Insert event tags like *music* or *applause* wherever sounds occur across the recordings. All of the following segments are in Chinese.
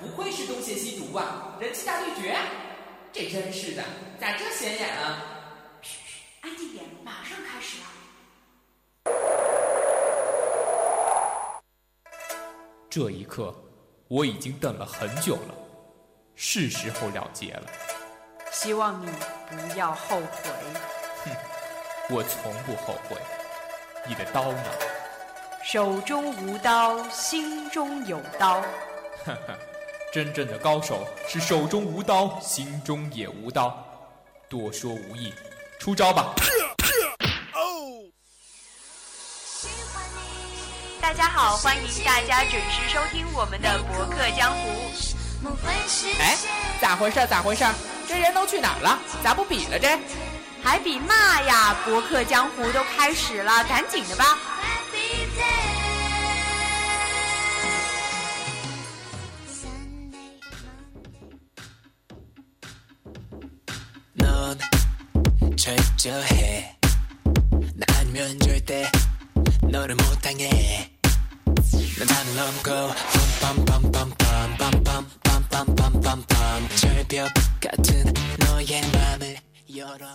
不愧是东邪西毒啊，人气大对决！这真是的，咋这显眼啊？嘘嘘，安静点，马上开始了。这一刻，我已经等了很久了，是时候了结了。希望你不要后悔。哼，我从不后悔。你的刀呢？手中无刀，心中有刀。哈哈，真正的高手是手中无刀，心中也无刀。多说无益，出招吧！大家好，欢迎大家准时收听我们的《博客江湖》。哎，咋回事？咋回事？这人都去哪儿了？咋不比了这？还比嘛呀？《博客江湖》都开始了，赶紧的吧 철저해. 나 아니면 절대 너를 못 당해. 난 단을 넘고 빰빰빰빰빰빰빰빰빰빰빰빰. 절벽 같은 너의 마음을 열어.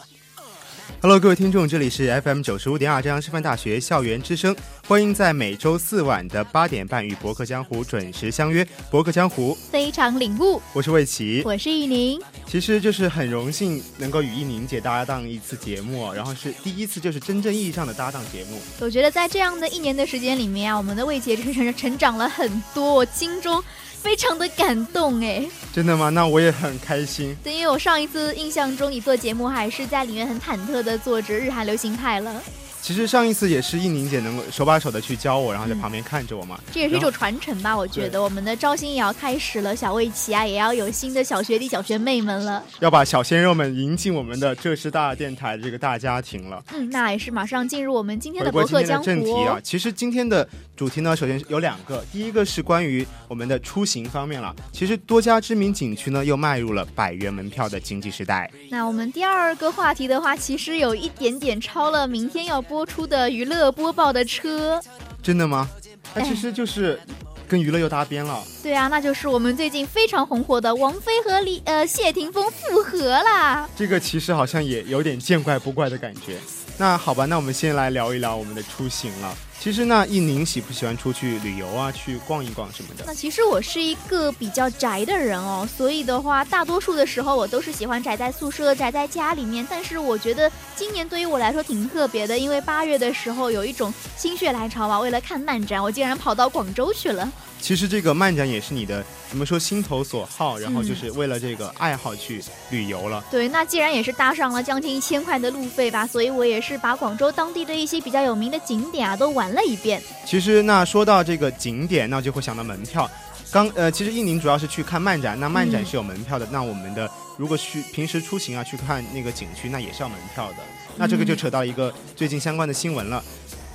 ！Hello，各位听众，这里是 FM 九十五点二浙江师范大学校园之声，欢迎在每周四晚的八点半与博客江湖准时相约。博客江湖非常领悟，我是魏琪，我是玉宁。其实就是很荣幸能够与易宁姐搭档一次节目，然后是第一次就是真正意义上的搭档节目。我觉得在这样的一年的时间里面啊，我们的魏姐成成成长了很多，我心中。非常的感动哎，真的吗？那我也很开心。对，因为我上一次印象中你做节目还是在里面很忐忑的做着日韩流行派了。其实上一次也是应宁姐能够手把手的去教我，然后在旁边看着我嘛。这也是一种传承吧？我觉得我们的招新也要开始了，小魏琪啊，也要有新的小学弟、小学妹们了，要把小鲜肉们迎进我们的浙师大电台的这个大家庭了。嗯，那也是马上进入我们今天的博客江湖。正题啊，其实今天的主题呢，首先有两个，第一个是关于我们的出行方面了。其实多家知名景区呢，又迈入了百元门票的经济时代。那我们第二个话题的话，其实有一点点超了明天要播出的娱乐。播报的车，真的吗？那其实就是跟娱乐又搭边了。对啊，那就是我们最近非常红火的王菲和李呃谢霆锋复合啦。这个其实好像也有点见怪不怪的感觉。那好吧，那我们先来聊一聊我们的出行了。其实那，一宁喜不喜欢出去旅游啊，去逛一逛什么的？那其实我是一个比较宅的人哦，所以的话，大多数的时候我都是喜欢宅在宿舍、宅在家里面。但是我觉得今年对于我来说挺特别的，因为八月的时候有一种心血来潮吧，为了看漫展，我竟然跑到广州去了。其实这个漫展也是你的怎么说心头所好，然后就是为了这个爱好去旅游了。对，那既然也是搭上了将近一千块的路费吧，所以我也是把广州当地的一些比较有名的景点啊都玩了一遍。其实那说到这个景点，那就会想到门票。刚呃，其实印宁主要是去看漫展，那漫展是有门票的。那我们的如果去平时出行啊去看那个景区，那也是要门票的。那这个就扯到一个最近相关的新闻了。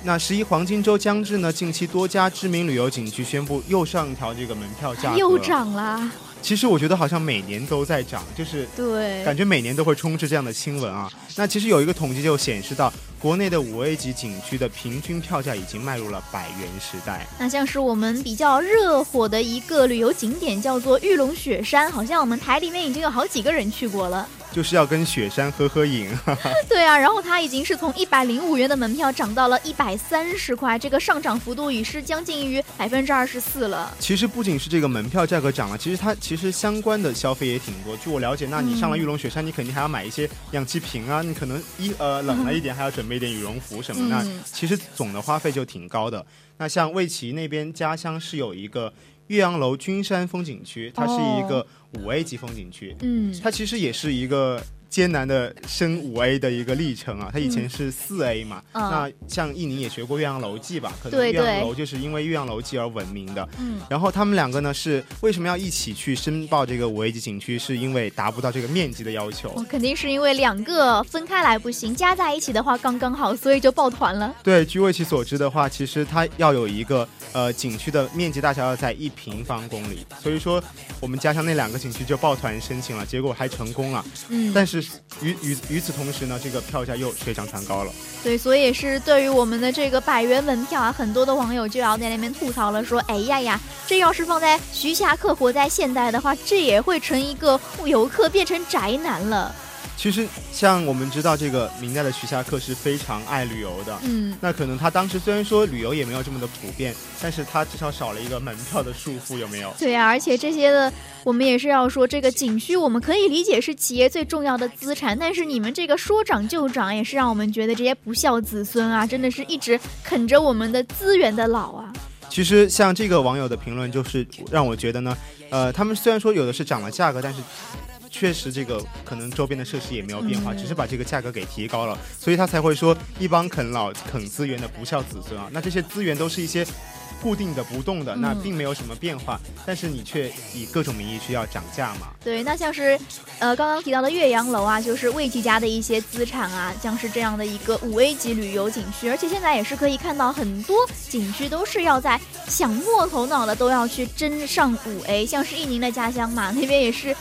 那十一黄金周将至呢，近期多家知名旅游景区宣布又上调这个门票价格，又涨了。其实我觉得好像每年都在涨，就是对，感觉每年都会充斥这样的新闻啊。那其实有一个统计就显示到，国内的五 A 级景区的平均票价已经迈入了百元时代。那像是我们比较热火的一个旅游景点叫做玉龙雪山，好像我们台里面已经有好几个人去过了。就是要跟雪山合合影，*laughs* *laughs* 对啊，然后它已经是从一百零五元的门票涨到了一百三十块，这个上涨幅度已是将近于百分之二十四了。其实不仅是这个门票价格涨了，其实它其实相关的消费也挺多。据我了解，那你上了玉龙雪山，你肯定还要买一些氧气瓶啊，你可能一呃冷了一点，还要准备一点羽绒服什么。那其实总的花费就挺高的。那像魏琪那边家乡是有一个岳阳楼君山风景区，它是一个。五 A 级风景区，嗯，它其实也是一个。艰难的升五 A 的一个历程啊，他以前是四 A 嘛，那像印尼也学过《岳阳楼记》吧？可能《岳阳楼》就是因为《岳阳楼记》而闻名的。嗯，然后他们两个呢是为什么要一起去申报这个五 A 级景区？是因为达不到这个面积的要求。肯定是因为两个分开来不行，加在一起的话刚刚好，所以就抱团了。对，据魏其所知的话，其实它要有一个呃景区的面积大小要在一平方公里，所以说我们加上那两个景区就抱团申请了，结果还成功了。嗯，但是。是与与与此同时呢，这个票价又水涨船高了。对，所以是对于我们的这个百元门票啊，很多的网友就要在那边吐槽了，说：“哎呀呀，这要是放在徐霞客活在现代的话，这也会成一个游客变成宅男了。”其实，像我们知道，这个明代的徐霞客是非常爱旅游的。嗯，那可能他当时虽然说旅游也没有这么的普遍，但是他至少少了一个门票的束缚，有没有？对啊，而且这些的，我们也是要说，这个景区我们可以理解是企业最重要的资产，但是你们这个说涨就涨，也是让我们觉得这些不孝子孙啊，真的是一直啃着我们的资源的老啊。其实像这个网友的评论，就是让我觉得呢，呃，他们虽然说有的是涨了价格，但是。确实，这个可能周边的设施也没有变化，只是把这个价格给提高了，所以他才会说一帮啃老、啃资源的不孝子孙啊。那这些资源都是一些固定的、不动的，那并没有什么变化，但是你却以各种名义去要涨价嘛？对，那像是呃刚刚提到的岳阳楼啊，就是魏记家的一些资产啊，像是这样的一个五 A 级旅游景区，而且现在也是可以看到很多景区都是要在想摸头脑的都要去争上五 A，像是印宁的家乡嘛，那边也是。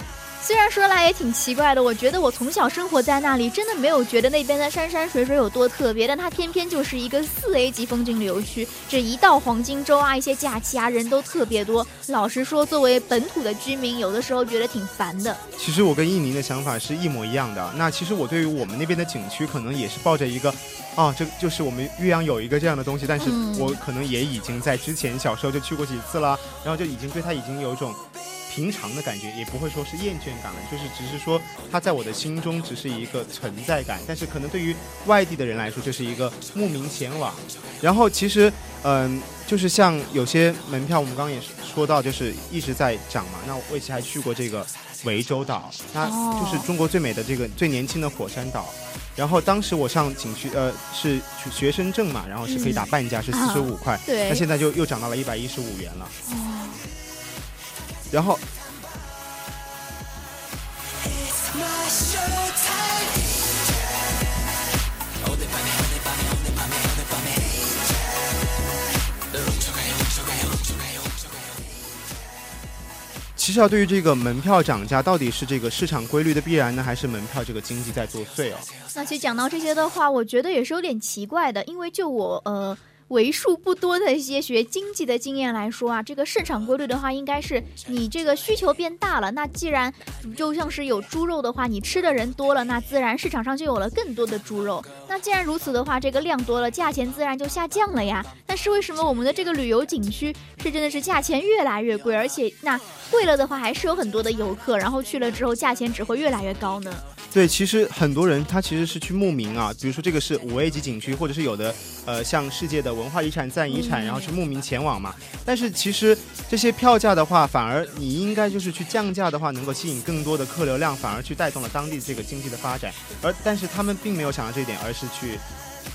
虽然说来也挺奇怪的，我觉得我从小生活在那里，真的没有觉得那边的山山水水有多特别，但它偏偏就是一个四 A 级风景旅游区。这一到黄金周啊，一些假期啊，人都特别多。老实说，作为本土的居民，有的时候觉得挺烦的。其实我跟印尼的想法是一模一样的。那其实我对于我们那边的景区，可能也是抱着一个，啊，这就是我们岳阳有一个这样的东西，但是我可能也已经在之前小时候就去过几次了，然后就已经对它已经有一种。平常的感觉也不会说是厌倦感了，就是只是说它在我的心中只是一个存在感，但是可能对于外地的人来说，这是一个慕名前往。然后其实，嗯，就是像有些门票，我们刚刚也说到，就是一直在涨嘛。那我以前还去过这个涠洲岛，那就是中国最美的这个最年轻的火山岛。然后当时我上景区，呃，是学生证嘛，然后是可以打半价，是四十五块。对。那现在就又涨到了一百一十五元了。然后，其实啊，对于这个门票涨价，到底是这个市场规律的必然呢，还是门票这个经济在作祟哦？那其实讲到这些的话，我觉得也是有点奇怪的，因为就我呃。为数不多的一些学经济的经验来说啊，这个市场规律的话，应该是你这个需求变大了，那既然就像是有猪肉的话，你吃的人多了，那自然市场上就有了更多的猪肉。那既然如此的话，这个量多了，价钱自然就下降了呀。但是为什么我们的这个旅游景区是真的是价钱越来越贵，而且那贵了的话，还是有很多的游客，然后去了之后价钱只会越来越高呢？对，其实很多人他其实是去慕名啊，比如说这个是五 A 级景区，或者是有的呃像世界的文化遗产、自然遗产，然后去慕名前往嘛。但是其实这些票价的话，反而你应该就是去降价的话，能够吸引更多的客流量，反而去带动了当地这个经济的发展。而但是他们并没有想到这一点，而是去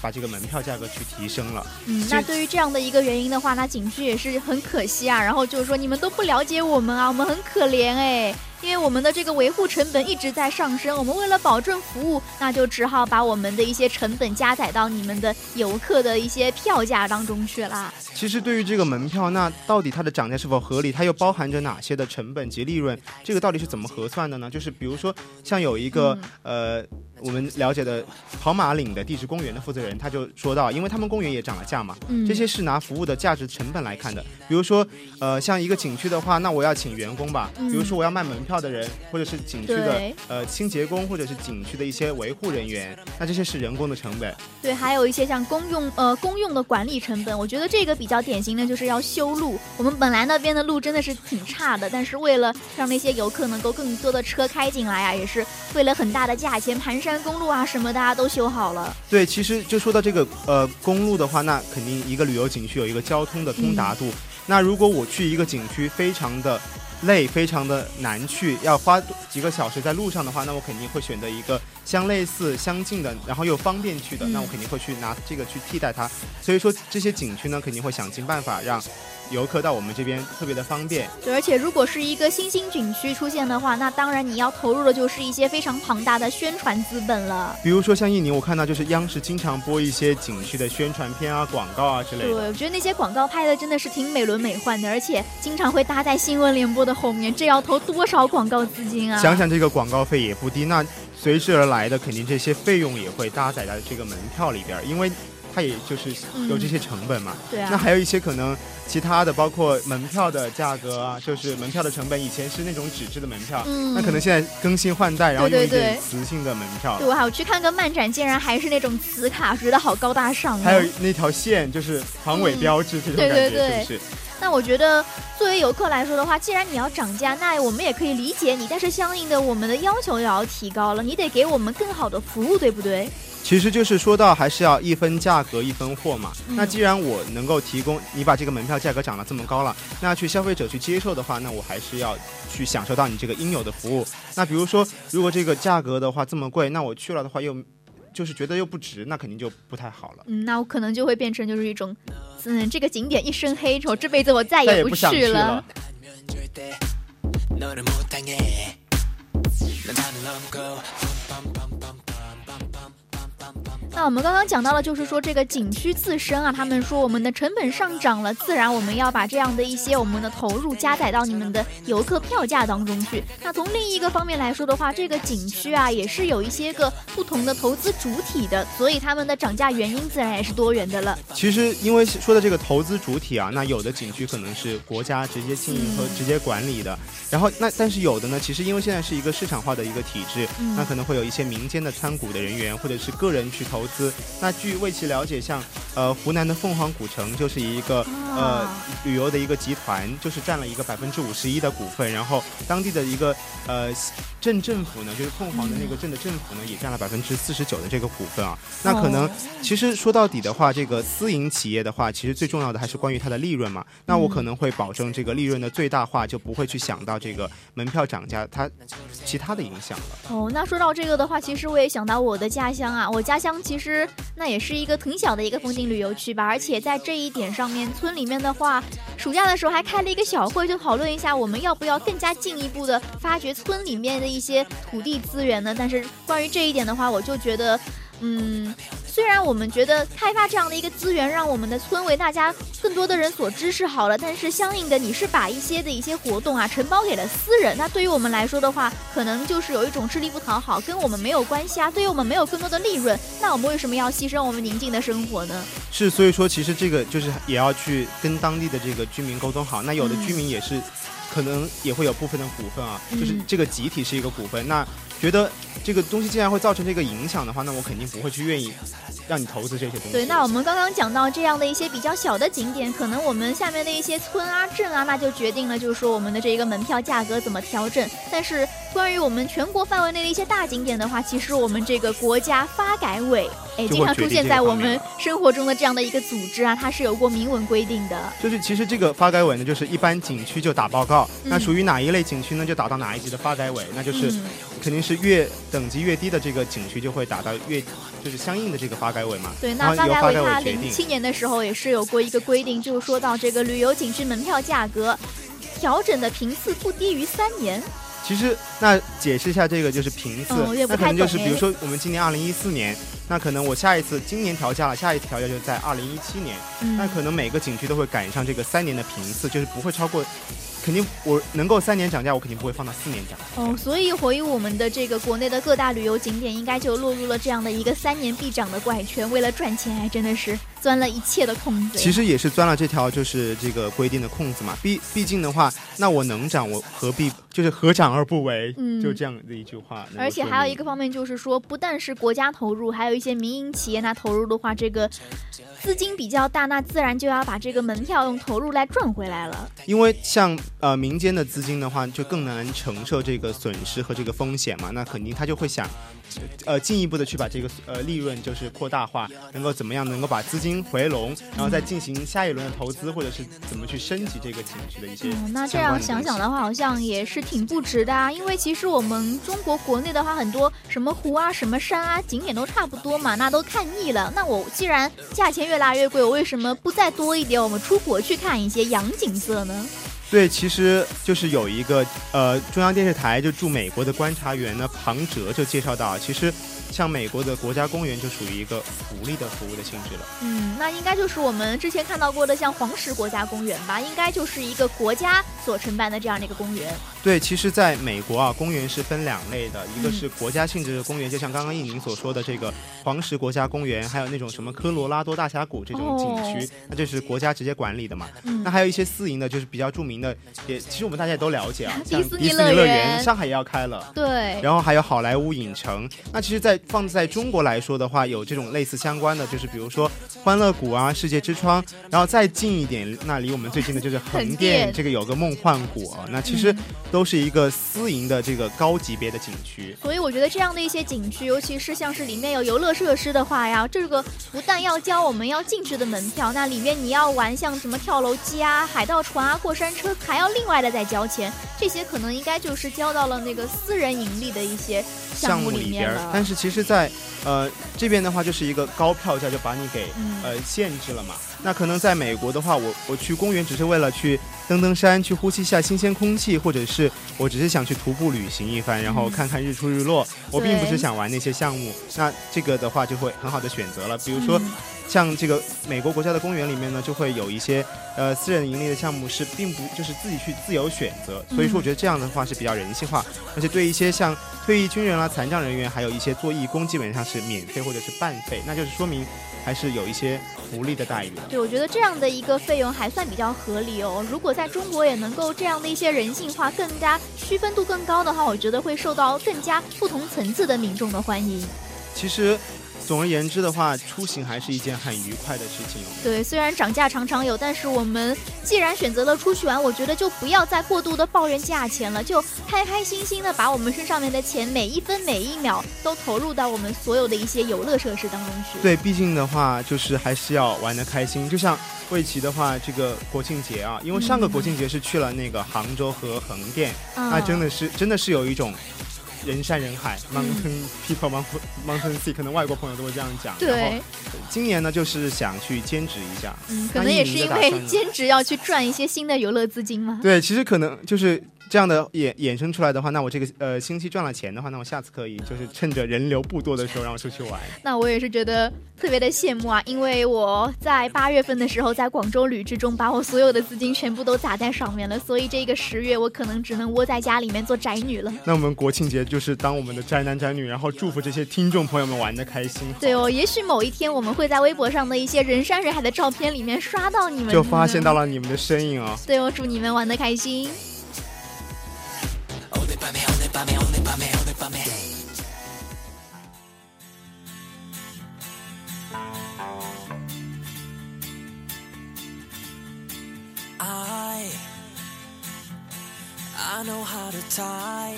把这个门票价格去提升了。嗯，那对于这样的一个原因的话，那景区也是很可惜啊。然后就是说你们都不了解我们啊，我们很可怜哎。因为我们的这个维护成本一直在上升，我们为了保证服务，那就只好把我们的一些成本加载到你们的游客的一些票价当中去了。其实对于这个门票，那到底它的涨价是否合理？它又包含着哪些的成本及利润？这个到底是怎么核算的呢？就是比如说，像有一个呃。我们了解的跑马岭的地质公园的负责人，他就说到，因为他们公园也涨了价嘛，这些是拿服务的价值成本来看的。比如说，呃，像一个景区的话，那我要请员工吧，比如说我要卖门票的人，或者是景区的呃清洁工，或者是景区的一些维护人员，那这些是人工的成本。对，还有一些像公用呃公用的管理成本，我觉得这个比较典型的就是要修路。我们本来那边的路真的是挺差的，但是为了让那些游客能够更多的车开进来啊，也是为了很大的价钱盘山。公路啊，什么大家都修好了。对，其实就说到这个呃公路的话，那肯定一个旅游景区有一个交通的通达度。那如果我去一个景区，非常的累，非常的难去，要花几个小时在路上的话，那我肯定会选择一个相类似、相近的，然后又方便去的。那我肯定会去拿这个去替代它。所以说这些景区呢，肯定会想尽办法让。游客到我们这边特别的方便，对，而且如果是一个新兴景区出现的话，那当然你要投入的就是一些非常庞大的宣传资本了。比如说像印尼，我看到就是央视经常播一些景区的宣传片啊、广告啊之类的。对，我觉得那些广告拍的真的是挺美轮美奂的，而且经常会搭在新闻联播的后面，这要投多少广告资金啊？想想这个广告费也不低，那。随之而来的肯定这些费用也会搭载在这个门票里边儿，因为它也就是有这些成本嘛。对啊。那还有一些可能其他的，包括门票的价格啊，就是门票的成本，以前是那种纸质的门票，嗯那可能现在更新换代，然后用一点磁性的门票对，。我还有去看个漫展，竟然还是那种磁卡，觉得好高大上哦。还有那条线就是防伪标志这种感觉，对对是不是？那我觉得，作为游客来说的话，既然你要涨价，那我们也可以理解你，但是相应的，我们的要求也要提高了，你得给我们更好的服务，对不对？其实就是说到还是要一分价格一分货嘛。嗯那既然我能够提供，你把这个门票价格涨了这么高了，那去消费者去接受的话，那我还是要去享受到你这个应有的服务。那比如说，如果这个价格的话这么贵，那我去了的话又就是觉得又不值，那肯定就不太好了。嗯，那我可能就会变成就是一种，嗯，这个景点一身黑，我这辈子我再也不去了。那我们刚刚讲到了，就是说这个景区自身啊，他们说我们的成本上涨了，自然我们要把这样的一些我们的投入加载到你们的游客票价当中去。那从另一个方面来说的话，这个景区啊，也是有一些个。不同的投资主体的，所以他们的涨价原因自然也是多元的了。其实因为说的这个投资主体啊，那有的景区可能是国家直接经营和直接管理的，然后那但是有的呢，其实因为现在是一个市场化的一个体制，嗯那可能会有一些民间的参股的人员或者是个人去投资。那据为其了解，像呃湖南的凤凰古城就是一个呃啊旅游的一个集团，就是占了一个百分之五十一的股份，然后当地的一个呃镇政府呢，就是凤凰的那个镇的政府呢，也占了百分之四十九的这个股份啊。那可能哦其实说到底的话，这个私营企业的话，其实最重要的还是关于它的利润嘛。那我可能会保证这个利润的最大化，就不会去想到这个门票涨价它其他的影响了。哦，那说到这个的话，其实我也想到我的家乡啊，我家乡其实那也是一个挺小的一个风景旅游区吧，而且在这一点上面，村里面的话，暑假的时候还开了一个小会，就讨论一下我们要不要更加进一步的发掘村里面的一些土地资源呢？但是关于这一点的的话，我就觉得。嗯，虽然我们觉得开发这样的一个资源，让我们的村为大家更多的人所知是好了，但是相应的你是把一些的一些活动啊承包给了私人，那对于我们来说的话，可能就是有一种吃力不讨好，跟我们没有关系啊。对于我们没有更多的利润，那我们为什么要牺牲我们宁静的生活呢？是，所以说其实这个就是也要去跟当地的这个居民沟通好。那有的居民也是，可能也会有部分的股份啊，就是嗯这个集体是一个股份。那觉得这个东西既然会造成这个影响的话，那我肯定不会去愿意让你投资这些东西。对，那我们刚刚讲到这样的一些比较小的景点，可能我们下面的一些村啊、镇啊，那就决定了，就是说我们的这一个门票价格怎么调整。但是关于我们全国范围内的一些大景点的话，其实我们这个国家发改委，哎，经常出现在我们生活中的这样的一个组织啊，它是有过明文规定的。就是其实这个发改委呢，就是一般景区就打报告，那嗯属于哪一类景区呢，就打到哪一级的发改委，那就是嗯肯定是越等级越低的这个景区就会打到越就是相应的这个发改委嘛。对，那发改委它零。七年的时候也是有过一个规定，就是说到这个旅游景区门票价格调整的频次不低于三年。其实那解释一下这个就是频次，那可能就是比如说我们今年二零一四年，那可能我下一次今年调价了，下一次调价就在二零一七年，嗯那可能每个景区都会赶上这个三年的频次，就是不会超过。肯定我能够三年涨价，我肯定不会放到四年涨。哦，所以回忆我们的这个国内的各大旅游景点，应该就落入了这样的一个三年必涨的怪圈。为了赚钱，还真的是钻了一切的空子。其实也是钻了这条就是这个规定的空子嘛。毕毕竟的话，那我能涨，我何必就是何涨而不为？嗯就这样的一句话。而且还有一个方面就是说，不但是国家投入，还有一些民营企业那投入的话，这个资金比较大，那自然就要把这个门票用投入来赚回来了。因为像呃民间的资金的话，就更难承受这个损失和这个风险嘛，那肯定他就会想，呃进一步的去把这个呃利润就是扩大化，能够怎么样能够把资金回笼，然后再进行下一轮的投资，或者是怎么去升级这个景区的一些嗯，那这样想想的话，好像也是挺不值的啊。因为其实我们中国国内的话，很多什么湖啊、什么山啊，景点都差不多嘛，那都看腻了。那我既然价钱越拉越贵，我为什么不再多一点？我们出国去看一些洋景色呢？对，其实就是有一个呃，中央电视台就驻美国的观察员呢，庞哲就介绍到，其实像美国的国家公园就属于一个福利的服务的性质了。嗯，那应该就是我们之前看到过的像黄石国家公园吧？应该就是一个国家所承办的这样的一个公园。对，其实在美国啊，公园是分两类的，一个嗯是国家性质的公园，就像刚刚应宁所说的这个黄石国家公园，还有那种什么科罗拉多大峡谷这种景区，那就是国家直接管理的嘛。嗯那还有一些私营的，就是比较著名的，也其实我们大家也都了解啊，像迪士尼乐乐园园，上海也要开了。对，然后还有好莱坞影城。那其实，在放在中国来说的话，有这种类似相关的，就是比如说欢乐谷啊、世界之窗，然后再近一点，那离我们最近的就是横横店，这个有个梦幻谷啊。那其实嗯都是一个私营的这个高级别的景区。所以我觉得这样的一些景区，尤其是像是里面有游乐设施的话呀，这个不但要交我们要进去的门票，那里面你要玩像什么跳楼机啊、海盗船啊、过山车，还要另外的再交钱。这些可能应该就是交到了那个私人盈利的一些项目目里面了。，但是其实在，呃这边的话就是一个高票价就把你给嗯呃限制了嘛。那可能在美国的话，我我去公园只是为了去登登山，去呼吸一下新鲜空气，或者是我只是想去徒步旅行一番，然后嗯看看日出日落。我并不是想玩那些项目，那这个的话就会很好的选择了。比如说嗯像这个美国国家的公园里面呢，就会有一些呃私人盈利的项目是并不就是自己去自由选择，所以说我觉得这样的话是比较人性化，而且对一些像退役军人啦、残障人员，还有一些做义工，基本上是免费或者是半费，那就是说明还是有一些福利的待遇的。对，我觉得这样的一个费用还算比较合理哦。如果在中国也能够这样的一些人性化、更加区分度更高的话，我觉得会受到更加不同层次的民众的欢迎。其实总而言之的话，出行还是一件很愉快的事情哦。对，虽然涨价常常有，但是我们既然选择了出去玩，我觉得就不要再过度的抱怨价钱了，就开开心心的把我们身上面的钱每一分每一秒都投入到我们所有的一些游乐设施当中去。对，毕竟的话就是还是要玩的开心。就像魏琪的话，这个国庆节啊，因为上个国庆节是去了那个杭州和横店，嗯，那真的是真的是有一种人山人海嗯，mountain people mountain mountain sea，可能外国朋友都会这样讲。然后对，今年呢，就是想去兼职一下。嗯，可能也是因为兼职要去赚一些新的游乐资金嘛。对，其实可能就是这样的衍衍生出来的话，那我这个呃星期赚了钱的话，那我下次可以就是趁着人流不多的时候让我出去玩。那我也是觉得特别的羡慕啊，因为我在八月份的时候在广州旅之中把我所有的资金全部都砸在上面了，所以这个十月我可能只能窝在家里面做宅女了。那我们国庆节就是当我们的宅男宅女，然后祝福这些听众朋友们玩的开心。对哦，也许某一天我们会在微博上的一些人山人海的照片里面刷到你们，就发现到。了你们的身影哦。对哦，祝你们玩的开心。By me, only by me. I I know how to tie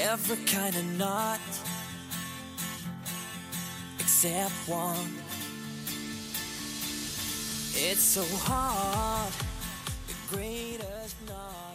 every kind of knot except one. It's so hard, the greatest knot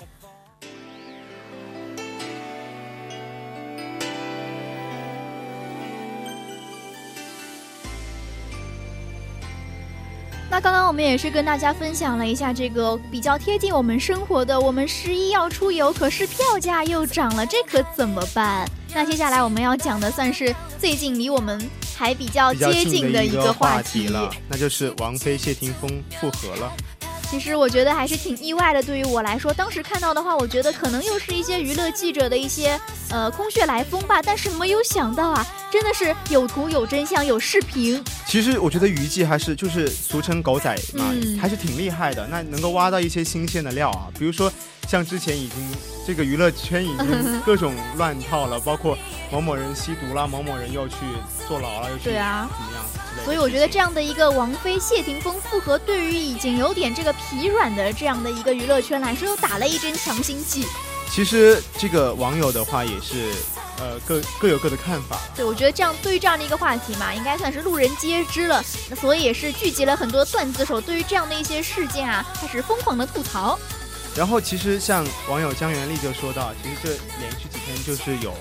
那刚刚我们也是跟大家分享了一下这个比较贴近我们生活的，我们十一要出游，可是票价又涨了，这可怎么办？那接下来我们要讲的算是最近离我们还比较接近的一个话题了，那就是王菲、谢霆锋复合了。其实我觉得还是挺意外的，对于我来说，当时看到的话，我觉得可能又是一些娱乐记者的一些呃空穴来风吧，但是没有想到啊，真的是有图有真相有视频，其实我觉得娱记还是就是俗称狗仔嘛，嗯还是挺厉害的。那能够挖到一些新鲜的料啊，比如说像之前已经这个娱乐圈已经各种乱套了，包括某某人吸毒啦，某某人又去坐牢了，又去对啊怎么样之类的。所以我觉得这样的一个王菲、谢霆锋复合，对于已经有点这个疲软的这样的一个娱乐圈来说，又打了一针强心剂。其实这个网友的话也是呃各各有各的看法。对，我觉得这样对于这样的一个话题嘛，应该算是路人皆知了。那所以也是聚集了很多段子手，对于这样的一些事件啊，开始疯狂的吐槽。然后其实像网友江元丽就说到，其实这连续几天就是有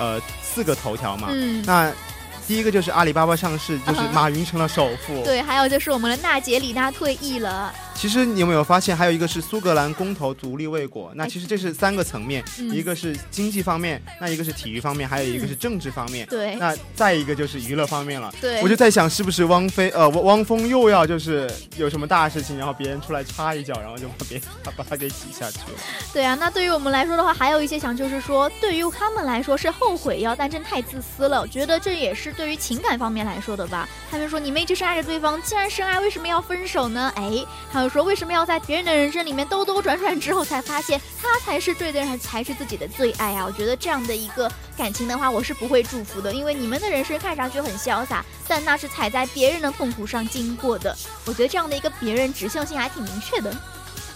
呃四个头条嘛。嗯，那第一个就是阿里巴巴上市，就是马云成了首富。对，还有就是我们的娜姐李娜退役了。其实你有没有发现，还有一个是苏格兰公投独立未果？那其实这是三个层面，嗯一个是经济方面，那一个是体育方面，还有一个是政治方面。对那再一个就是娱乐方面了。对我就在想，是不是汪菲呃汪汪峰又要就是有什么大事情，然后别人出来插一脚，然后就把别把把他给挤下去了。对啊，那对于我们来说的话，还有一些想就是说，对于他们来说是后悔药，但真太自私了。我觉得这也是对于情感方面来说的吧。他们说你们一直深爱着对方，既然深爱，为什么要分手呢？哎，还有说为什么要在别人的人生里面兜兜转转之后才发现他才是对的人，才是自己的最爱啊？我觉得这样的一个感情的话，我是不会祝福的，因为你们的人生看上去很潇洒，但那是踩在别人的痛苦上经过的。我觉得这样的一个别人指向性还挺明确的。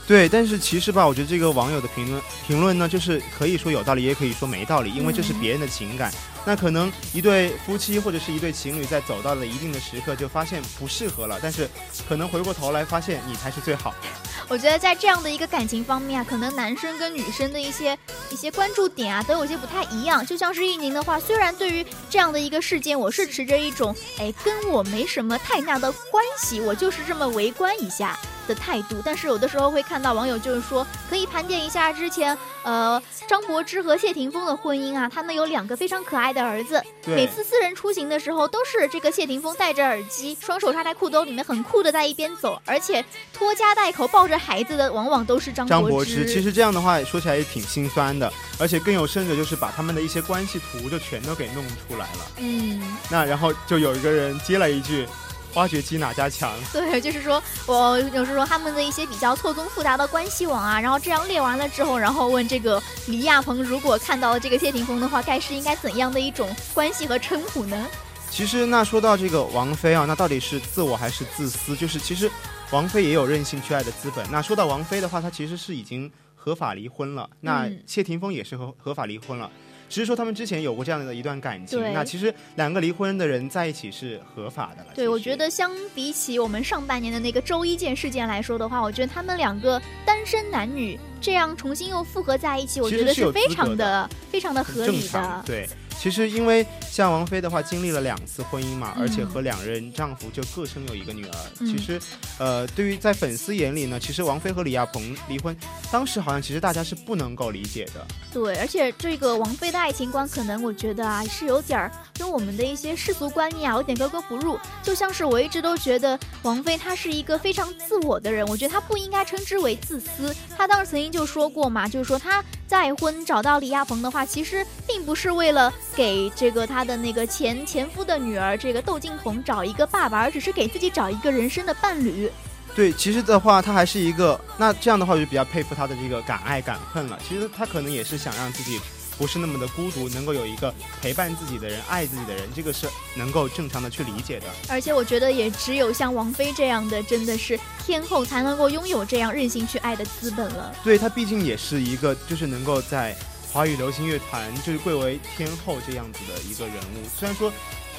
对，但是其实吧，我觉得这个网友的评论评论呢，就是可以说有道理，也可以说没道理，因为这是别人的情感。那可能一对夫妻或者是一对情侣在走到了一定的时刻，就发现不适合了，但是可能回过头来发现你才是最好。*laughs* 我觉得在这样的一个感情方面啊，可能男生跟女生的一些一些关注点啊，都有些不太一样。就像是一宁的话，虽然对于这样的一个事件，我是持着一种哎跟我没什么太大的关系，我就是这么围观一下的态度。但是有的时候会看到网友就是说，可以盘点一下之前呃张柏芝和谢霆锋的婚姻啊，他们有两个非常可爱的儿子。每次私人出行的时候，都是这个谢霆锋戴着耳机，双手插在裤兜里面，很酷的在一边走，而且拖家带口抱着孩子的，往往都是张柏芝其实这样的话说起来也挺心酸的，而且更有甚者就是把他们的一些关系图就全都给弄出来了。嗯，那然后就有一个人接了一句：“挖掘机哪家强对，就是说我有时说他们的一些比较错综复杂的关系网啊，然后这样列完了之后，然后问这个李亚鹏，如果看到了这个谢霆锋的话，该是应该怎样的一种关系和称呼呢？？”其实那说到这个王菲啊，那到底是自我还是自私？就是其实王菲也有任性去爱的资本。那说到王菲的话，她其实是已经合法离婚了。那嗯谢霆锋也是合合法离婚了。只是说他们之前有过这样的一段感情，那其实两个离婚的人在一起是合法的了。对，我觉得相比起我们上半年的那个周一见事件来说的话，我觉得他们两个单身男女这样重新又复合在一起，我觉得是非常的非常的合理的。对，其实因为像王菲的话，经历了两次婚姻嘛，嗯而且和两人丈夫就各生有一个女儿。嗯其实，呃，对于在粉丝眼里呢，其实王菲和李亚鹏离婚，当时好像其实大家是不能够理解的。对，而且这个王菲的爱情观，可能我觉得啊，是有点儿跟我们的一些世俗观念啊，有点格格不入。就像是我一直都觉得王菲她是一个非常自我的人，我觉得她不应该称之为自私。她当时曾经就说过嘛，就是说她再婚找到李亚鹏的话，其实并不是为了给这个她的那个前前夫的女儿这个窦靖童找一个爸爸，而只是给自己找一个人生的伴侣。对，其实的话，他还是一个，那这样的话，我就比较佩服他的这个敢爱敢恨了。其实他可能也是想让自己不是那么的孤独，能够有一个陪伴自己的人、爱自己的人，这个是能够正常的去理解的。而且我觉得也只有像王菲这样的，真的是天后才能够拥有这样任性去爱的资本了。对他毕竟也是一个，就是能够在华语流行乐坛就是贵为天后这样子的一个人物。虽然说，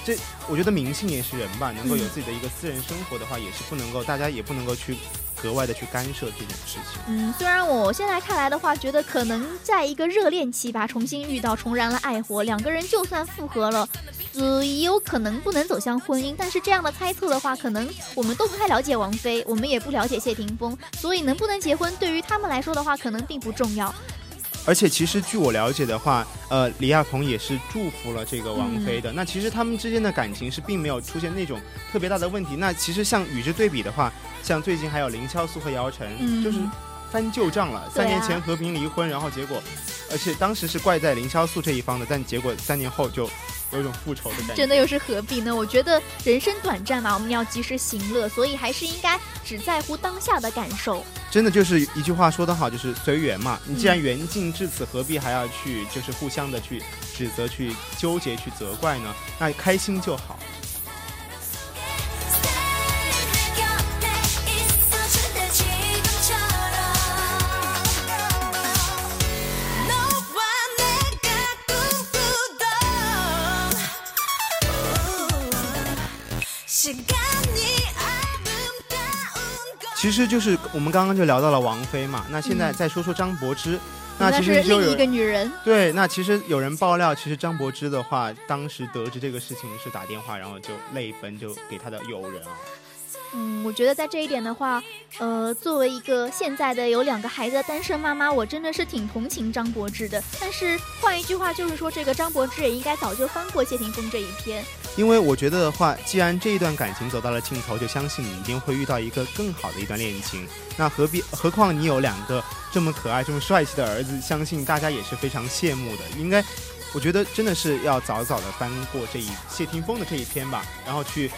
这我觉得明星也是人吧，能够有自己的一个私人生活的话，也是不能够，大家也不能够去格外的去干涉这种事情。嗯，虽然我现在看来的话，觉得可能在一个热恋期吧，重新遇到，重燃了爱火，两个人就算复合了，呃，也有可能不能走向婚姻。但是这样的猜测的话，可能我们都不太了解王菲，我们也不了解谢霆锋，所以能不能结婚，对于他们来说的话，可能并不重要。而且其实据我了解的话，呃，李亚鹏也是祝福了这个王菲的。那其实他们之间的感情是并没有出现那种特别大的问题。那其实像与之对比的话，像最近还有林潇肃和姚晨，嗯就是翻旧账了。三年前和平离婚，然后结果，而且当时是怪在凌潇肃这一方的，但结果三年后就有一种复仇的感觉。真的又是何必呢？我觉得人生短暂嘛，我们要及时行乐，所以还是应该只在乎当下的感受。真的就是一句话说得好，就是随缘嘛。你既然嗯缘尽至此，何必还要去就是互相的去指责、去纠结、去责怪呢？那开心就好。其实就是我们刚刚就聊到了王菲嘛，那现在嗯再说说张柏芝。那那其实就有另一个女人。对，那其实有人爆料，其实张柏芝的话，当时得知这个事情是打电话，然后就泪奔，就给她的友人啊。嗯，我觉得在这一点的话，呃，作为一个现在的有两个孩子的单身妈妈，我真的是挺同情张柏芝的。但是换一句话就是说，这个张柏芝也应该早就翻过谢霆锋这一篇。因为我觉得的话，既然这一段感情走到了尽头，就相信你一定会遇到一个更好的一段恋情。那何必？何况你有两个这么可爱、这么帅气的儿子，相信大家也是非常羡慕的。应该，我觉得真的是要早早的翻过这一谢霆锋的这一篇吧，然后去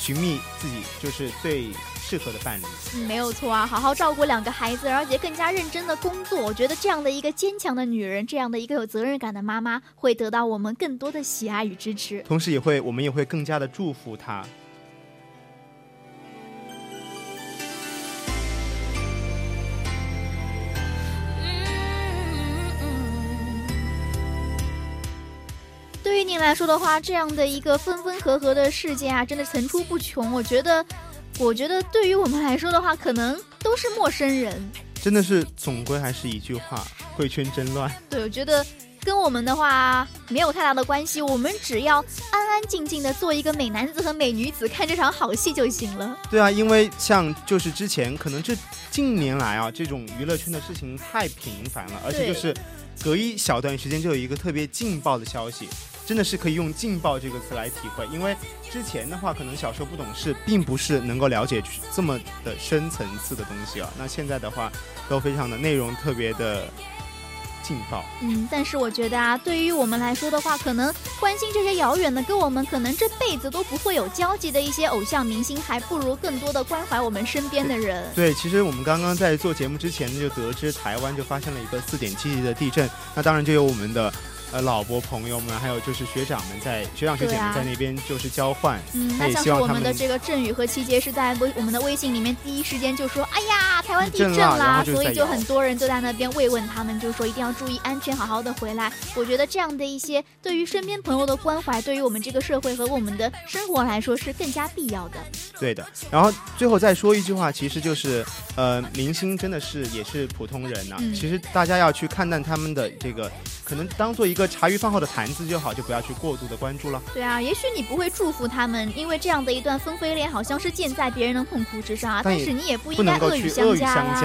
寻觅自己就是最适合的伴侣。嗯，没有错啊，好好照顾两个孩子，而且更加认真的工作。我觉得这样的一个坚强的女人，这样的一个有责任感的妈妈，会得到我们更多的喜爱与支持。同时也会，我们也会更加的祝福她。来说的话，这样的一个分分合合的事件啊，真的层出不穷。我觉得，我觉得对于我们来说的话，可能都是陌生人。真的是，总归还是一句话，贵圈真乱。对，我觉得跟我们的话没有太大的关系，我们只要安安静静的做一个美男子和美女子，看这场好戏就行了。对啊，因为像就是之前可能这近年来啊，这种娱乐圈的事情太频繁了，而且就是隔一小段时间就有一个特别劲爆的消息。真的是可以用“劲爆”这个词来体会，因为之前的话，可能小时候不懂事，并不是能够了解这么的深层次的东西啊。那现在的话，都非常的内容特别的劲爆。嗯，但是我觉得啊，对于我们来说的话，可能关心这些遥远的，跟我们可能这辈子都不会有交集的一些偶像明星，还不如更多的关怀我们身边的人。对，其实我们刚刚在做节目之前就得知台湾就发生了一个四点七级的地震，那当然就有我们的。呃，老婆朋友们，还有就是学长们在学长学姐们在那边就是交换，嗯，那像是我们的这个振宇和七杰是在微我们的微信里面第一时间就说，哎呀，台湾地震啦，所以就很多人都在那边慰问他们，就说一定要注意安全，好好的回来。我觉得这样的一些对于身边朋友的关怀，对于我们这个社会和我们的生活来说是更加必要的。对的，然后最后再说一句话，其实就是，呃，明星真的是也是普通人呐，其实大家要去看淡他们的这个，可能当做一个。茶余饭后的谈资就好，就不要去过度的关注了。对啊，也许你不会祝福他们，因为这样的一段分飞恋好像是建在别人的痛苦之上啊。但是你也不应该恶语相加。其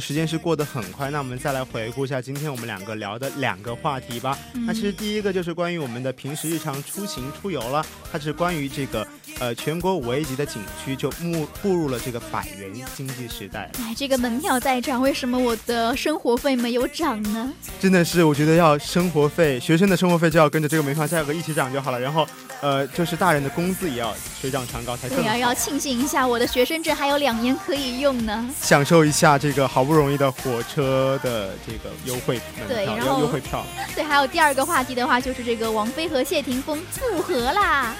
时间是过得很快。那我们再来回顾一下今天我们两个聊的两个话题吧。那其实第一个就是关于我们的平时日常出行出游了，它是关于这个呃全国五 A 级的景区就步步入了这个百元经济时代。哎，这个门票在涨，为什么我的生活费没有涨呢？真的是，我觉得要生活费，学生的生活费就要跟着这个门票价格一起涨就好了。然后呃，就是大人的工资也要水涨船高才更。对呀，要庆幸一下，我的学生证还有两年可以用呢。享受一下。这个好不容易的火车的这个优惠对，然后优惠票，对，还有第二个话题的话，就是这个王菲和谢霆锋复合啦。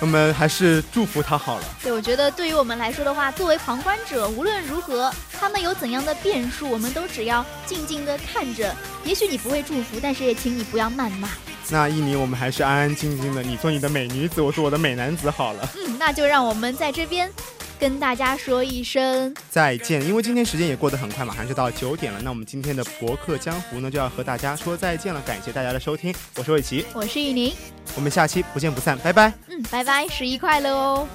我们还是祝福他好了。对，我觉得对于我们来说的话，作为旁观者，无论如何，他们有怎样的变数，我们都只要静静的看着。也许你不会祝福，但是也请你不要谩骂。那一鸣，我们还是安安静静的，你做你的美女子，我做我的美男子好了。嗯，那就让我们在这边。跟大家说一声再见，因为今天时间也过得很快，马上就到九点了。那我们今天的博客江湖呢，就要和大家说再见了。感谢大家的收听，我是魏琪，我是雨宁，我们下期不见不散，拜拜。嗯，拜拜，十一快乐哦。